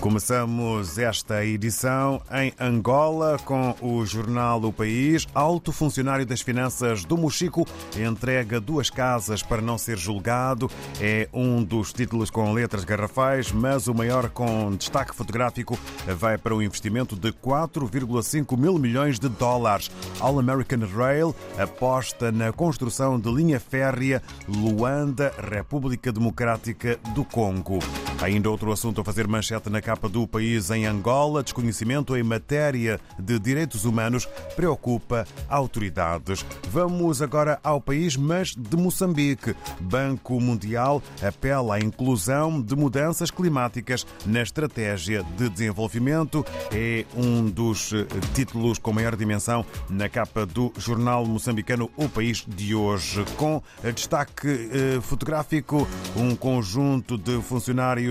Começamos esta edição em Angola com o jornal O País. Alto funcionário das finanças do Mochico entrega duas casas para não ser julgado. É um dos títulos com letras garrafais, mas o maior com destaque fotográfico vai para o investimento de 4,5 mil milhões de dólares. All American Rail aposta na construção de linha férrea Luanda, República Democrática do Congo. Ainda outro assunto a fazer manchete na capa do país em Angola. Desconhecimento em matéria de direitos humanos preocupa autoridades. Vamos agora ao país, mas de Moçambique. Banco Mundial apela à inclusão de mudanças climáticas na estratégia de desenvolvimento. É um dos títulos com maior dimensão na capa do jornal moçambicano O País de hoje. Com destaque fotográfico, um conjunto de funcionários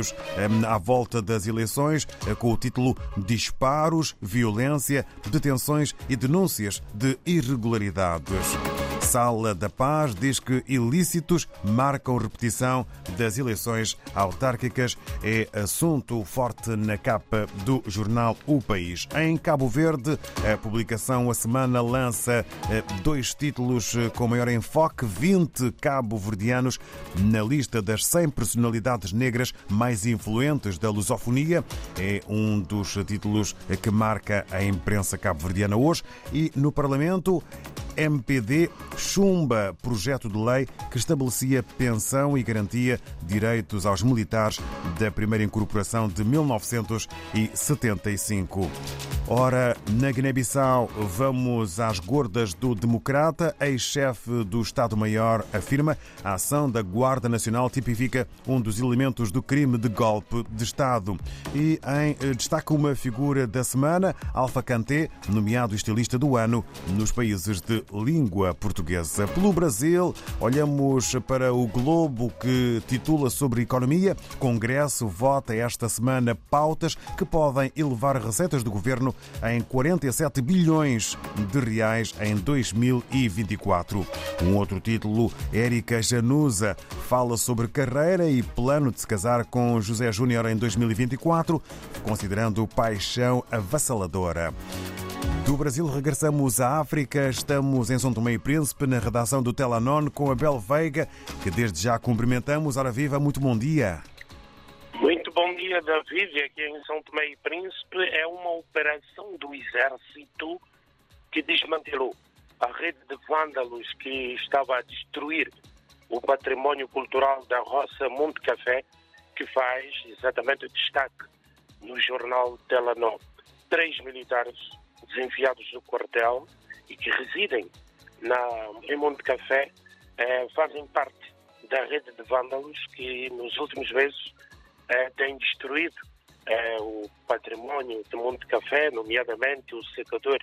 à volta das eleições com o título Disparos, Violência, Detenções e Denúncias de Irregularidades. Sala da Paz diz que ilícitos marcam repetição das eleições autárquicas. É assunto forte na capa do jornal O País. Em Cabo Verde, a publicação A Semana lança dois títulos com maior enfoque: 20 cabo-verdianos na lista das 100 personalidades negras mais influentes da lusofonia. É um dos títulos que marca a imprensa cabo-verdiana hoje. E no Parlamento, MPD chumba projeto de lei que estabelecia pensão e garantia direitos aos militares da primeira incorporação de 1975. Ora, na Guiné-Bissau, vamos às gordas do Democrata. Ex-chefe do Estado-Maior afirma a ação da Guarda Nacional tipifica um dos elementos do crime de golpe de Estado. E em destaque uma figura da semana, Alfa Kanté, nomeado estilista do ano nos países de língua portuguesa. Pelo Brasil, olhamos para o Globo que titula sobre economia. Congresso vota esta semana pautas que podem elevar receitas do governo em 47 bilhões de reais em 2024. Um outro título, Érica Januza fala sobre carreira e plano de se casar com José Júnior em 2024, considerando paixão avassaladora. Do Brasil regressamos à África. Estamos em São Tomé e Príncipe, na redação do Telanon, com a Bel Veiga, que desde já cumprimentamos. Ora viva, muito bom dia. Bom dia, David. Aqui em São Tomé e Príncipe é uma operação do Exército que desmantelou a rede de vândalos que estava a destruir o património cultural da roça Monte Café, que faz exatamente o destaque no jornal Telanon. Três militares desenviados do quartel e que residem na, em Monte Café eh, fazem parte da rede de vândalos que nos últimos meses eh, tem destruído eh, o património de Monte Café, nomeadamente o secador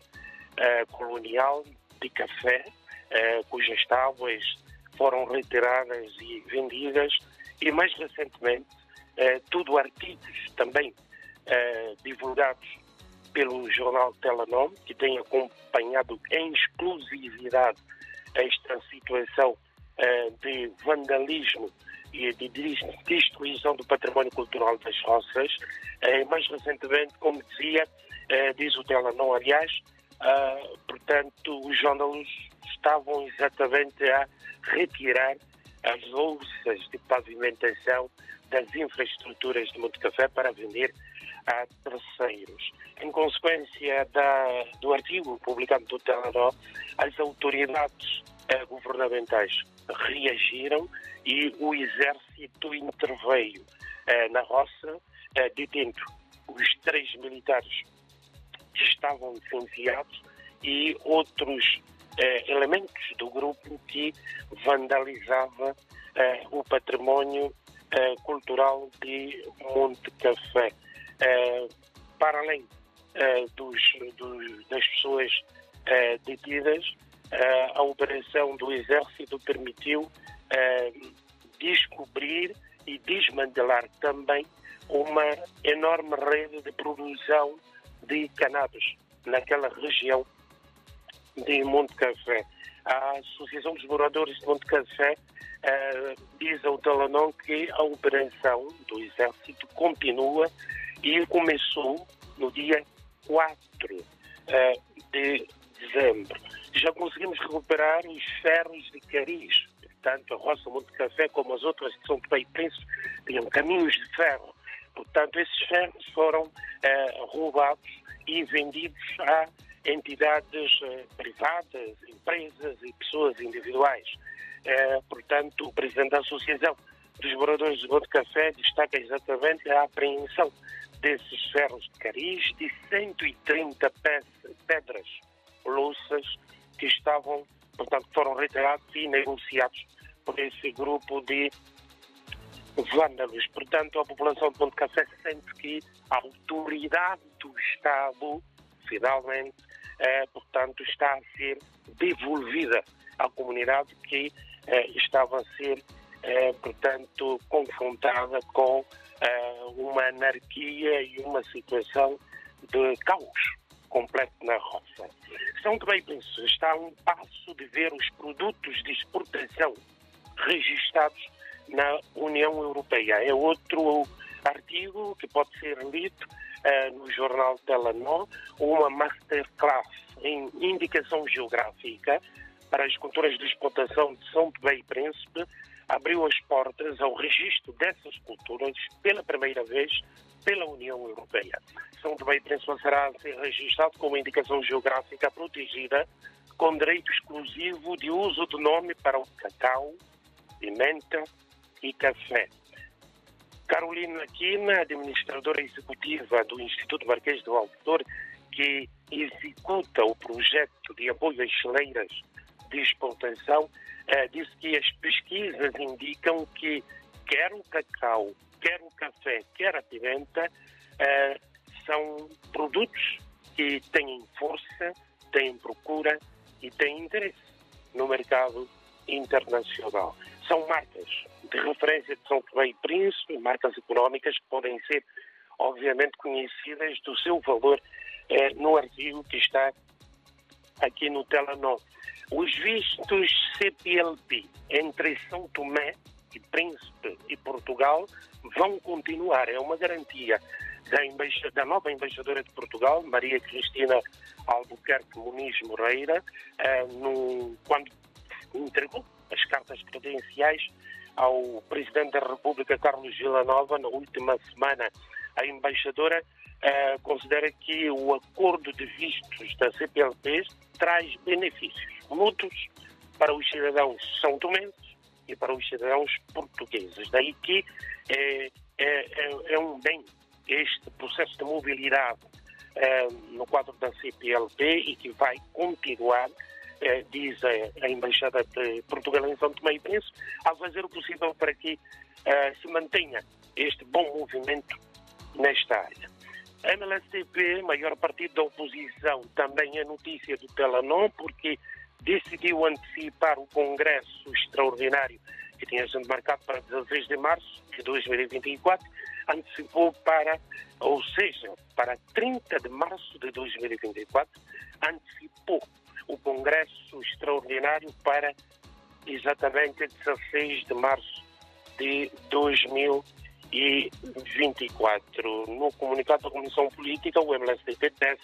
eh, colonial de café, cujas tábuas foram retiradas e vendidas, e mais recentemente, tudo artigos também divulgados pelo jornal Telanom, que tem acompanhado em exclusividade esta situação de vandalismo e de destruição do património cultural das roças. mais recentemente, como dizia, diz o Telanon, aliás, portanto, os vândalos estavam exatamente a retirar as louças de pavimentação das infraestruturas de Monte Café para vender a terceiros. Em consequência da, do artigo publicado no Telenor, as autoridades eh, governamentais reagiram e o exército interveio eh, na roça, eh, detendo os três militares que estavam licenciados e outros eh, elementos do grupo que vandalizava o património cultural de Monte Café. para além dos, dos, das pessoas detidas, a operação do Exército permitiu descobrir e desmantelar também uma enorme rede de produção de cannabis naquela região de Monte Café. A Associação dos Moradores de Monte Café uh, diz ao Talanon que a operação do Exército continua e começou no dia 4 uh, de dezembro. Já conseguimos recuperar os ferros de cariz, tanto a Roça Monte Café como as outras de São Tomé e Príncipe tinham caminhos de ferro. Portanto, esses ferros foram uh, roubados e vendidos a entidades uh, privadas, empresas e pessoas individuais. Uh, portanto, o presidente da Associação dos Moradores de Monte Café destaca exatamente a apreensão desses ferros de cariz de 130 pedras, louças que estavam, portanto, foram retirados e negociados por esse grupo de vândalos. Portanto, a população de Ponte Café sente que a autoridade do Estado, finalmente, eh, portanto, está a ser devolvida à comunidade que eh, estava a ser, eh, portanto, confrontada com uma anarquia e uma situação de caos completo na roça. São Tomé e está a um passo de ver os produtos de exportação registados na União Europeia. É outro artigo que pode ser lido uh, no jornal Telenor, uma masterclass em indicação geográfica para as culturas de explotação de São Tomé e Príncipe abriu as portas ao registro dessas culturas pela primeira vez pela União Europeia. São e Príncipe será ser registrado como indicação geográfica protegida com direito exclusivo de uso do nome para o cacau, pimenta e café. Carolina Quina, administradora executiva do Instituto Marquês do Autor, que executa o projeto de apoio às celeiras de exportação, eh, disse que as pesquisas indicam que quer o cacau, quer o café, quer a pimenta, eh, são produtos que têm força, têm procura e têm interesse no mercado internacional. São marcas de referência de São Tomé e Príncipe, marcas económicas que podem ser, obviamente, conhecidas do seu valor eh, no artigo que está aqui no Telenor. Os vistos CPLP entre São Tomé Príncipe e Portugal vão continuar. É uma garantia da, embaixa, da nova embaixadora de Portugal, Maria Cristina Albuquerque Muniz Moreira, eh, no, quando entregou as cartas credenciais ao Presidente da República, Carlos Villanova, na última semana. A embaixadora eh, considera que o acordo de vistos da CPLP traz benefícios mútuos para os cidadãos são tomenses e para os cidadãos portugueses. Daí que é, é, é um bem este processo de mobilidade eh, no quadro da CPLP e que vai continuar eh, diz a, a, Embaixada de Portugal em São Tomé e Príncipe, a fazer o possível para que uh, se mantenha este bom movimento nesta área. A MLSTP, maior partido da oposição, também é notícia do Telanon, porque decidiu antecipar o Congresso Extraordinário que tinha sido marcado para 16 de março de 2024, antecipou para, ou seja, para 30 de março de 2024, antecipou o Congresso Extraordinário para exatamente 16 de março de 2024. No comunicado da Comissão Política, o MLSTP tece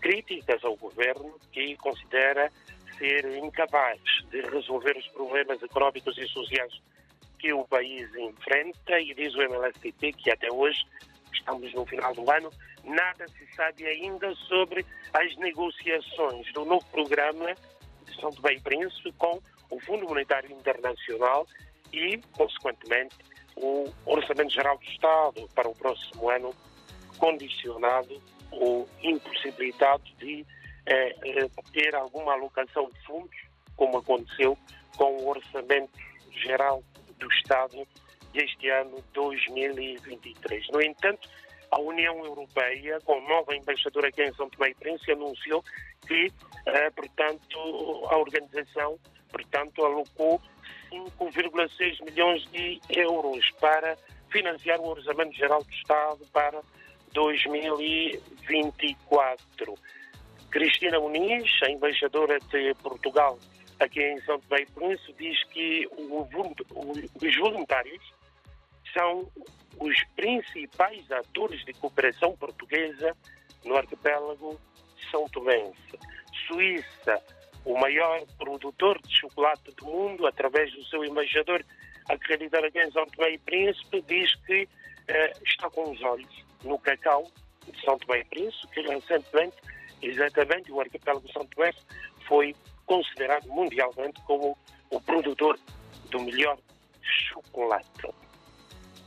críticas ao governo que considera ser incapaz de resolver os problemas económicos e sociais que o país enfrenta e diz o MLSTP que até hoje, estamos no final do ano, nada se sabe ainda sobre as negociações do novo programa de São Tomé e Príncipe com o Fundo Monetário Internacional e, consequentemente, o Orçamento Geral do Estado para o próximo ano, condicionado ou impossibilitado de eh, eh, ter alguma alocação de fundos, como aconteceu com o Orçamento Geral do Estado deste ano 2023. No entanto, a União Europeia, com nova embaixadora aqui em São Tomé e Príncipe, anunciou que, eh, portanto, a organização, portanto, alocou 5,6 milhões de euros para financiar o Orçamento Geral do Estado para 2024. Cristina Muniz, a embaixadora de Portugal aqui em São Tomé e Príncipe, diz que os voluntários são os principais atores de cooperação portuguesa no arquipélago São Tomense. Suíça, o maior produtor de chocolate do mundo, através do seu embaixador acreditado aqui em São Tomé e Príncipe, diz que eh, está com os olhos no cacau de São Tomé e Príncipe, que recentemente, exatamente, o arquipélago Tomé foi considerado mundialmente como o produtor do melhor chocolate.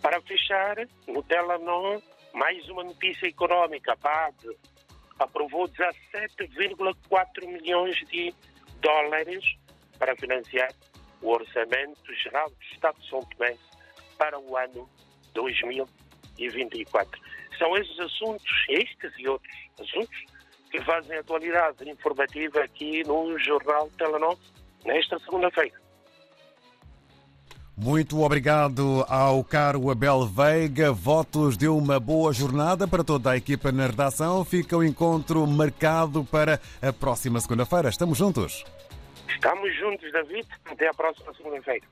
Para fechar, no Telenor, mais uma notícia econômica. A PAD aprovou 17,4 milhões de dólares para financiar o Orçamento Geral do Estado de São Tomé para o ano 2024. São esses assuntos, estes e outros assuntos, que fazem atualidade informativa aqui no Jornal Telenor nesta segunda-feira. Muito obrigado ao caro Abel Veiga. Votos de uma boa jornada para toda a equipa na redação. Fica o encontro marcado para a próxima segunda-feira. Estamos juntos. Estamos juntos, David. Até a próxima segunda-feira.